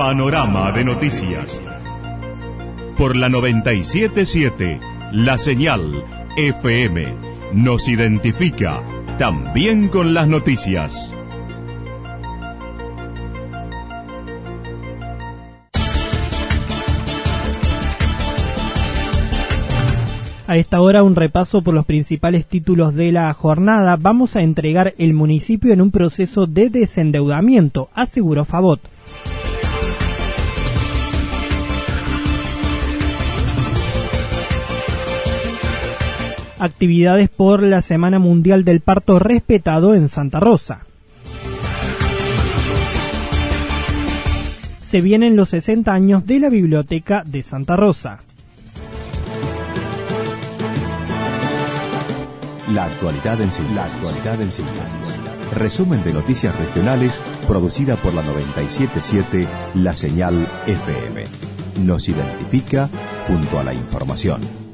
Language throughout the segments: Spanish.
Panorama de noticias. Por la 977, la señal FM nos identifica también con las noticias. A esta hora un repaso por los principales títulos de la jornada. Vamos a entregar el municipio en un proceso de desendeudamiento, aseguró Favot. Actividades por la Semana Mundial del Parto respetado en Santa Rosa. Se vienen los 60 años de la Biblioteca de Santa Rosa. La actualidad en síntesis. Resumen de noticias regionales producida por la 977 La Señal FM. Nos identifica junto a la información.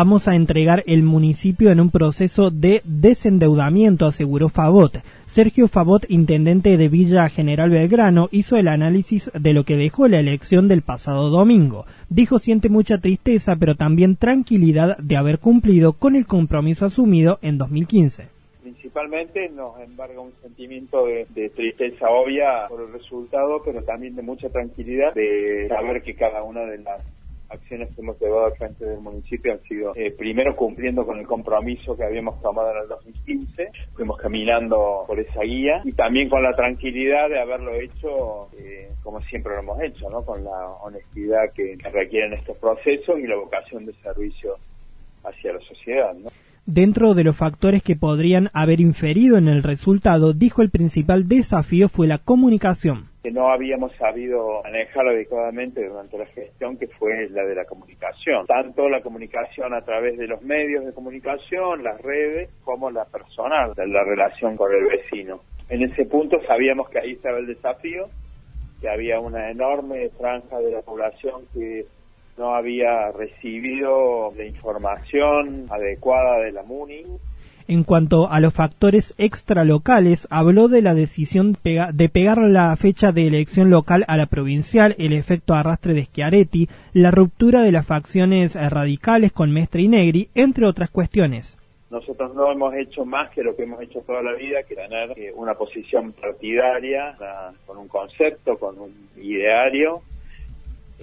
Vamos a entregar el municipio en un proceso de desendeudamiento, aseguró Favot. Sergio Favot, intendente de Villa General Belgrano, hizo el análisis de lo que dejó la elección del pasado domingo. Dijo siente mucha tristeza, pero también tranquilidad de haber cumplido con el compromiso asumido en 2015 principalmente nos embarga un sentimiento de, de, tristeza obvia por el resultado, pero también de mucha tranquilidad de saber que cada una de las acciones que hemos llevado al frente del municipio han sido, eh, primero cumpliendo con el compromiso que habíamos tomado en el 2015, fuimos caminando por esa guía y también con la tranquilidad de haberlo hecho eh, como siempre lo hemos hecho, ¿no? con la honestidad que, requieren estos procesos y la vocación de servicio hacia la sociedad. ¿no? Dentro de los factores que podrían haber inferido en el resultado, dijo el principal desafío fue la comunicación que no habíamos sabido manejar adecuadamente durante la gestión, que fue la de la comunicación. Tanto la comunicación a través de los medios de comunicación, las redes, como la personal, la relación con el vecino. En ese punto sabíamos que ahí estaba el desafío, que había una enorme franja de la población que no había recibido la información adecuada de la MUNI en cuanto a los factores extralocales, habló de la decisión de pegar la fecha de elección local a la provincial, el efecto arrastre de Schiaretti, la ruptura de las facciones radicales con Mestre y Negri, entre otras cuestiones. Nosotros no hemos hecho más que lo que hemos hecho toda la vida, que tener eh, una posición partidaria, con un concepto, con un ideario.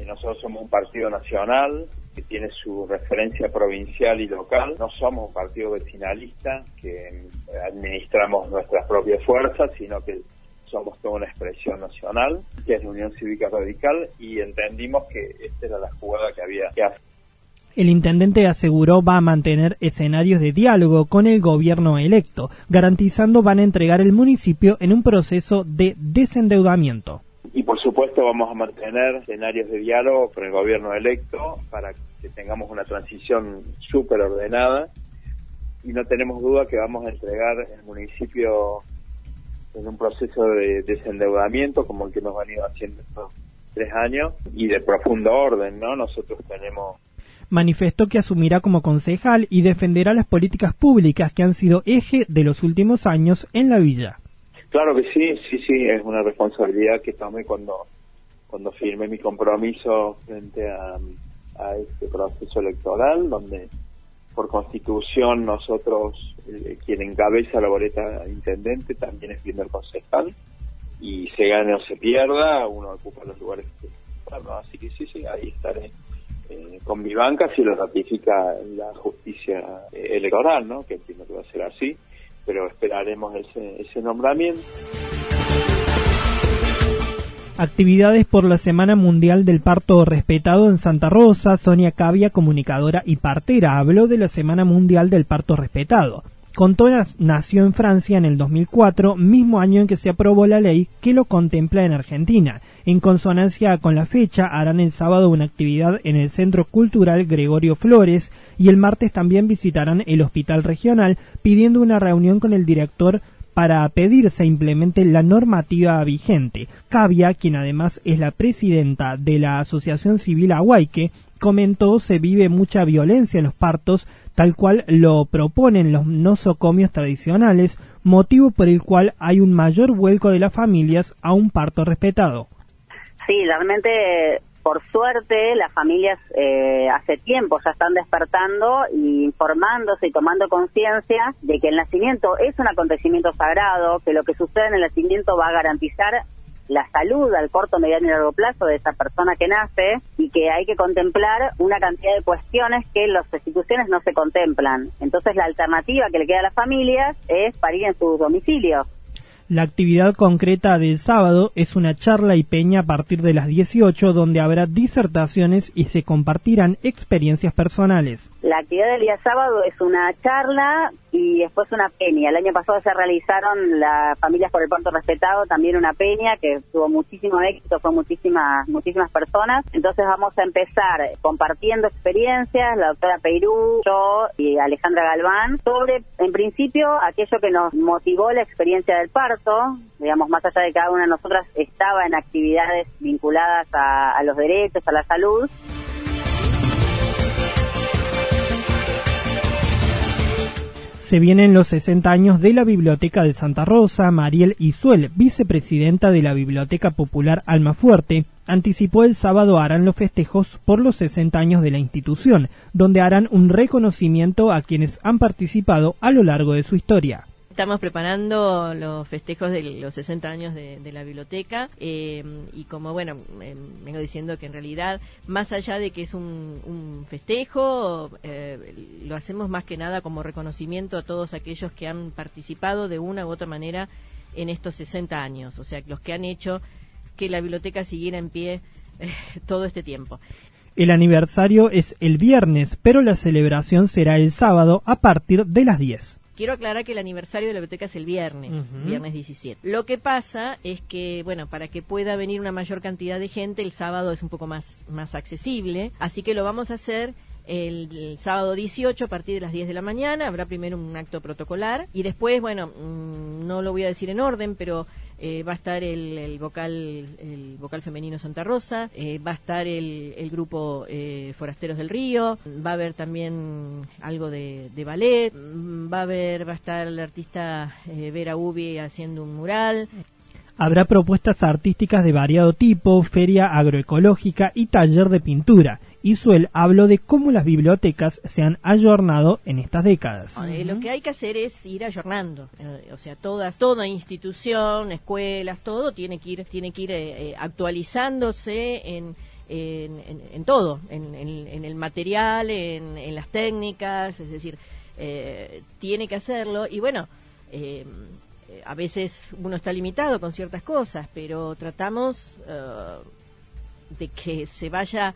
nosotros somos un partido nacional, que tiene su referencia provincial y local. No somos un partido vecinalista que administramos nuestras propias fuerzas, sino que somos toda una expresión nacional, que es la Unión Cívica Radical, y entendimos que esta era la jugada que había que hacer. El intendente aseguró va a mantener escenarios de diálogo con el gobierno electo, garantizando van a entregar el municipio en un proceso de desendeudamiento. Y por supuesto vamos a mantener escenarios de diálogo con el gobierno electo para que tengamos una transición súper ordenada y no tenemos duda que vamos a entregar el municipio en un proceso de desendeudamiento como el que hemos venido haciendo estos tres años y de profundo orden, ¿no? Nosotros tenemos manifestó que asumirá como concejal y defenderá las políticas públicas que han sido eje de los últimos años en la villa. Claro que sí, sí, sí, es una responsabilidad que tomé cuando, cuando firmé mi compromiso frente a, este proceso electoral, donde por constitución nosotros, eh, quien encabeza la boleta intendente también es primer concejal, y se gane o se pierda, uno ocupa los lugares que bueno, así que sí, sí, ahí estaré eh, con mi banca si lo ratifica la justicia eh, electoral, ¿no? Que entiendo que va a ser así pero esperaremos ese, ese nombramiento. Actividades por la Semana Mundial del Parto Respetado en Santa Rosa. Sonia Cavia, comunicadora y partera, habló de la Semana Mundial del Parto Respetado. Contonas nació en Francia en el 2004, mismo año en que se aprobó la ley que lo contempla en Argentina. En consonancia con la fecha, harán el sábado una actividad en el Centro Cultural Gregorio Flores y el martes también visitarán el Hospital Regional pidiendo una reunión con el director para pedir se implemente la normativa vigente. Cavia, quien además es la presidenta de la Asociación Civil Aguayque, comentó se vive mucha violencia en los partos tal cual lo proponen los nosocomios tradicionales, motivo por el cual hay un mayor vuelco de las familias a un parto respetado. Sí, realmente, por suerte, las familias eh, hace tiempo ya están despertando y informándose y tomando conciencia de que el nacimiento es un acontecimiento sagrado, que lo que sucede en el nacimiento va a garantizar la salud al corto, mediano y largo plazo de esa persona que nace y que hay que contemplar una cantidad de cuestiones que en las instituciones no se contemplan. Entonces la alternativa que le queda a las familias es parir en sus domicilios. La actividad concreta del sábado es una charla y peña a partir de las 18 donde habrá disertaciones y se compartirán experiencias personales. La actividad del día sábado es una charla y después una peña. El año pasado se realizaron las familias por el parto respetado, también una peña que tuvo muchísimo éxito, fue muchísimas, muchísimas personas. Entonces vamos a empezar compartiendo experiencias, la doctora Peirú, yo y Alejandra Galván, sobre, en principio, aquello que nos motivó la experiencia del parto, digamos, más allá de cada una de nosotras estaba en actividades vinculadas a los derechos, a la salud. Se vienen los 60 años de la Biblioteca de Santa Rosa. Mariel Isuel, vicepresidenta de la Biblioteca Popular Almafuerte, anticipó el sábado harán los festejos por los 60 años de la institución, donde harán un reconocimiento a quienes han participado a lo largo de su historia. Estamos preparando los festejos de los 60 años de, la biblioteca eh, y como bueno, eh, vengo diciendo que en realidad, más allá de que es un, festejo, eh, lo hacemos más que nada como reconocimiento a todos aquellos que han participado de una u otra manera en estos 60 años, o sea, los que han hecho que la biblioteca siguiera en pie todo este tiempo. El aniversario es el viernes, pero la celebración será el sábado a partir de las 10. Quiero aclarar que el aniversario de la biblioteca es el viernes, viernes 17. Lo que pasa es que, bueno, para que pueda venir una mayor cantidad de gente, el sábado es un poco más, más accesible, así que lo vamos a hacer el, sábado 18 a partir de las 10 de la mañana. Habrá primero un acto protocolar y después, bueno, mm, no lo voy a decir en orden, pero eh, va a estar el, vocal el vocal femenino Santa Rosa, eh, va a estar el, grupo eh, Forasteros del Río, va a haber también algo de, ballet, mm, va a haber va a estar la artista Vera Ubi haciendo un mural. Habrá propuestas artísticas de variado tipo, feria agroecológica y taller de pintura. Isuel habló de cómo las bibliotecas se han ayornado en estas décadas. Lo que hay que hacer es ir ayornando, eh, o sea, todas, toda institución, escuelas, todo tiene que ir, tiene que ir eh, eh, actualizándose en, en, todo, en, el material, en, las técnicas, es decir, tiene que hacerlo y bueno. a veces uno está limitado con ciertas cosas, pero tratamos de que se vaya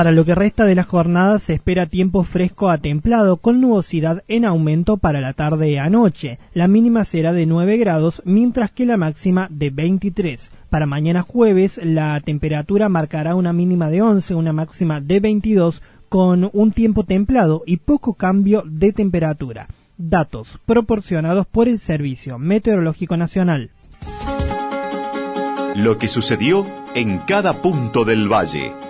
Para lo que resta de la jornada se espera tiempo fresco a templado con nubosidad en aumento para la tarde y anoche. La mínima será de 9 grados mientras que la máxima de 23. Para mañana jueves la temperatura marcará una mínima de 11, una máxima de 22 con un tiempo templado y poco cambio de temperatura. Datos proporcionados por el Servicio Meteorológico Nacional. Lo que sucedió en cada punto del valle.